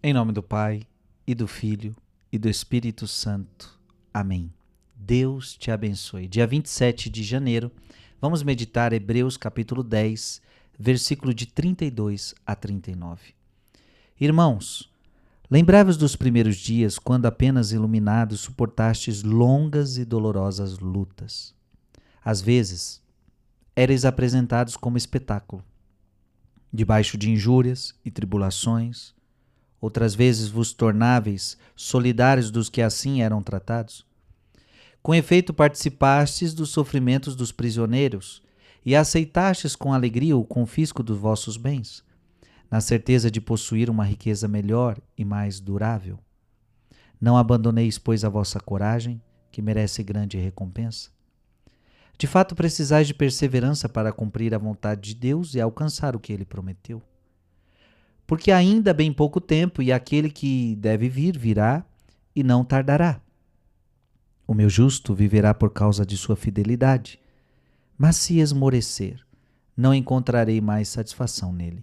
Em nome do Pai, e do Filho, e do Espírito Santo. Amém. Deus te abençoe. Dia 27 de janeiro, vamos meditar Hebreus capítulo 10, versículo de 32 a 39. Irmãos, lembrai-vos dos primeiros dias, quando apenas iluminados suportastes longas e dolorosas lutas. Às vezes, erais apresentados como espetáculo, debaixo de injúrias e tribulações, outras vezes vos tornáveis solidários dos que assim eram tratados? Com efeito, participastes dos sofrimentos dos prisioneiros e aceitastes com alegria o confisco dos vossos bens, na certeza de possuir uma riqueza melhor e mais durável. Não abandoneis, pois, a vossa coragem, que merece grande recompensa. De fato, precisais de perseverança para cumprir a vontade de Deus e alcançar o que ele prometeu porque ainda bem pouco tempo, e aquele que deve vir virá e não tardará. O meu justo viverá por causa de sua fidelidade, mas se esmorecer, não encontrarei mais satisfação nele.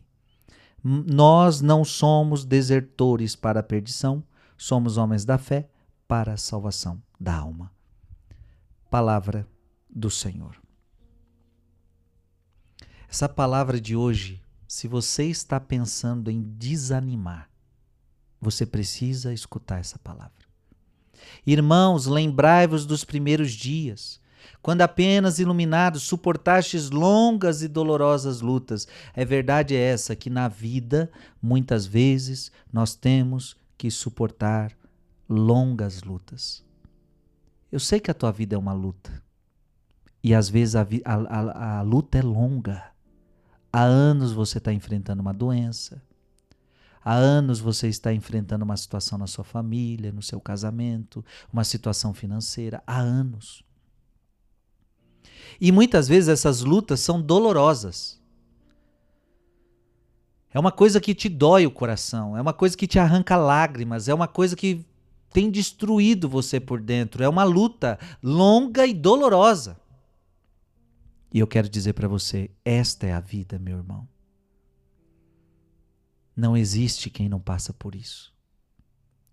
Nós não somos desertores para a perdição, somos homens da fé para a salvação da alma. Palavra do Senhor. Essa palavra de hoje se você está pensando em desanimar, você precisa escutar essa palavra. Irmãos, lembrai-vos dos primeiros dias, quando apenas iluminados suportastes longas e dolorosas lutas. É verdade essa que na vida, muitas vezes, nós temos que suportar longas lutas. Eu sei que a tua vida é uma luta. E às vezes a, a, a, a luta é longa. Há anos você está enfrentando uma doença. Há anos você está enfrentando uma situação na sua família, no seu casamento, uma situação financeira. Há anos. E muitas vezes essas lutas são dolorosas. É uma coisa que te dói o coração, é uma coisa que te arranca lágrimas, é uma coisa que tem destruído você por dentro. É uma luta longa e dolorosa. E eu quero dizer para você: esta é a vida, meu irmão. Não existe quem não passa por isso.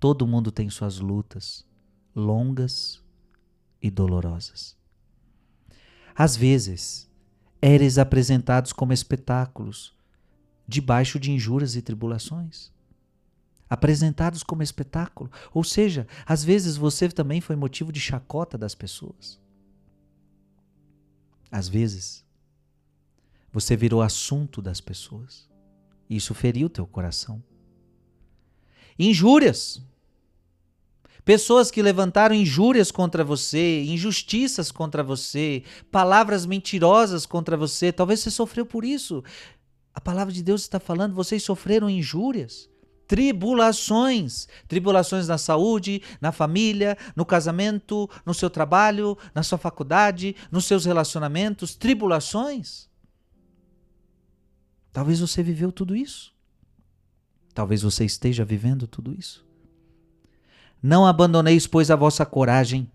Todo mundo tem suas lutas, longas e dolorosas. Às vezes, eres apresentados como espetáculos, debaixo de injúrias e tribulações. Apresentados como espetáculo. Ou seja, às vezes você também foi motivo de chacota das pessoas. Às vezes, você virou assunto das pessoas. E isso feriu teu coração. Injúrias. Pessoas que levantaram injúrias contra você, injustiças contra você, palavras mentirosas contra você. Talvez você sofreu por isso. A palavra de Deus está falando, vocês sofreram injúrias tribulações. Tribulações na saúde, na família, no casamento, no seu trabalho, na sua faculdade, nos seus relacionamentos. Tribulações. Talvez você viveu tudo isso. Talvez você esteja vivendo tudo isso. Não abandoneis, pois, a vossa coragem,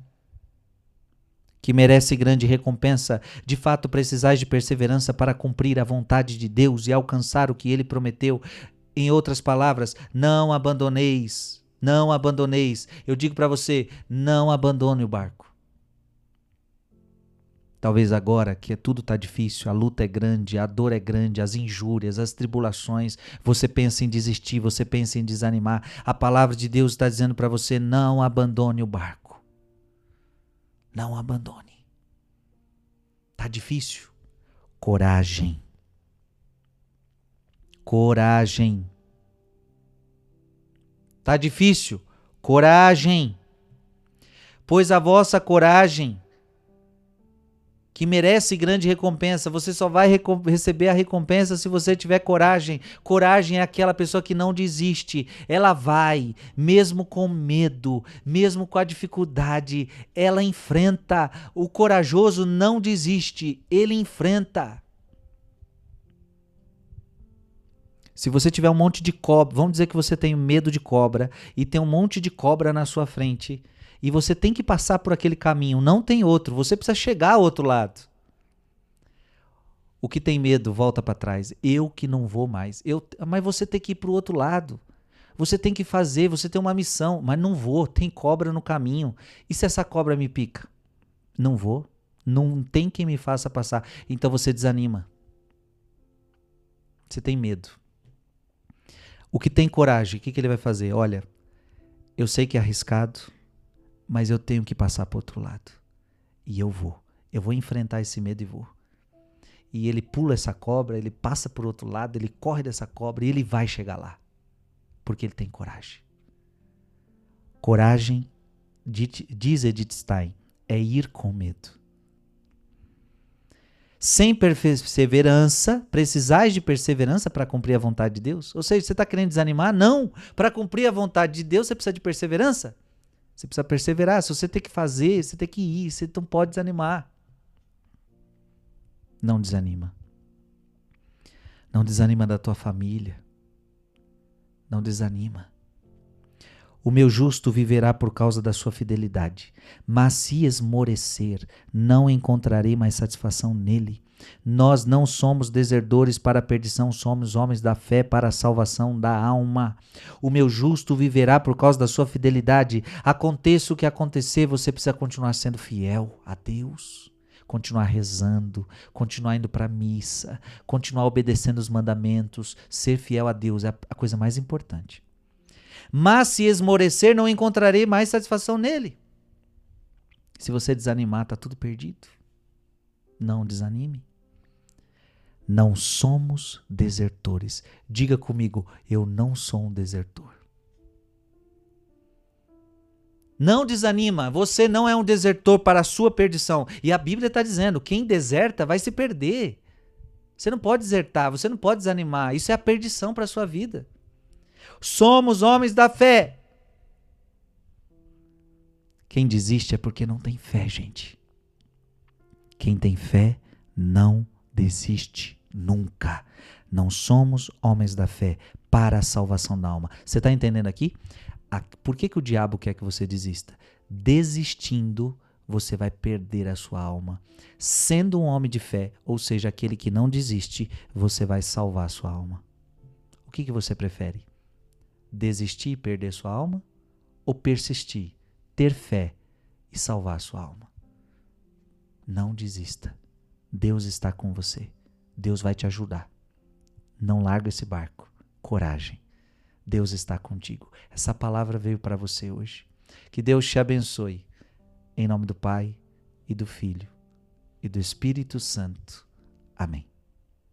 que merece grande recompensa. De fato, precisais de perseverança para cumprir a vontade de Deus e alcançar o que ele prometeu. Em outras palavras, não abandoneis, não abandoneis. Eu digo para você, não abandone o barco. Talvez agora que tudo está difícil, a luta é grande, a dor é grande, as injúrias, as tribulações, você pensa em desistir, você pensa em desanimar. A palavra de Deus está dizendo para você: não abandone o barco. Não abandone. Está difícil. Coragem coragem. Tá difícil? Coragem. Pois a vossa coragem, que merece grande recompensa, você só vai receber a recompensa se você tiver coragem. Coragem é aquela pessoa que não desiste. Ela vai, mesmo com medo, mesmo com a dificuldade, ela enfrenta. O corajoso não desiste, ele enfrenta. Se você tiver um monte de cobra, vamos dizer que você tem medo de cobra e tem um monte de cobra na sua frente e você tem que passar por aquele caminho, não tem outro, você precisa chegar ao outro lado. O que tem medo volta para trás. Eu que não vou mais. Eu, mas você tem que ir para o outro lado. Você tem que fazer, você tem uma missão, mas não vou, tem cobra no caminho. E se essa cobra me pica? Não vou. Não tem quem me faça passar. Então você desanima. Você tem medo. O que tem coragem, o que, que ele vai fazer? Olha, eu sei que é arriscado, mas eu tenho que passar para outro lado. E eu vou. Eu vou enfrentar esse medo e vou. E ele pula essa cobra, ele passa por outro lado, ele corre dessa cobra e ele vai chegar lá. Porque ele tem coragem. Coragem, diz Edith Stein, é ir com medo. Sem perseverança, precisais de perseverança para cumprir a vontade de Deus? Ou seja, você está querendo desanimar? Não! Para cumprir a vontade de Deus, você precisa de perseverança. Você precisa perseverar. Se você tem que fazer, você tem que ir. Você não pode desanimar. Não desanima. Não desanima da tua família. Não desanima. O meu justo viverá por causa da sua fidelidade, mas se esmorecer, não encontrarei mais satisfação nele. Nós não somos desertores para a perdição, somos homens da fé para a salvação da alma. O meu justo viverá por causa da sua fidelidade. Aconteça o que acontecer, você precisa continuar sendo fiel a Deus continuar rezando, continuar indo para a missa, continuar obedecendo os mandamentos, ser fiel a Deus é a coisa mais importante. Mas se esmorecer, não encontrarei mais satisfação nele. Se você desanimar, está tudo perdido. Não desanime. Não somos desertores. Diga comigo, eu não sou um desertor. Não desanima, você não é um desertor para a sua perdição. E a Bíblia está dizendo: quem deserta vai se perder. Você não pode desertar, você não pode desanimar. Isso é a perdição para a sua vida. Somos homens da fé. Quem desiste é porque não tem fé, gente. Quem tem fé não desiste nunca. Não somos homens da fé para a salvação da alma. Você está entendendo aqui? Por que, que o diabo quer que você desista? Desistindo, você vai perder a sua alma. Sendo um homem de fé, ou seja, aquele que não desiste, você vai salvar a sua alma. O que, que você prefere? Desistir e perder sua alma? Ou persistir, ter fé e salvar sua alma? Não desista. Deus está com você. Deus vai te ajudar. Não larga esse barco. Coragem. Deus está contigo. Essa palavra veio para você hoje. Que Deus te abençoe. Em nome do Pai e do Filho e do Espírito Santo. Amém.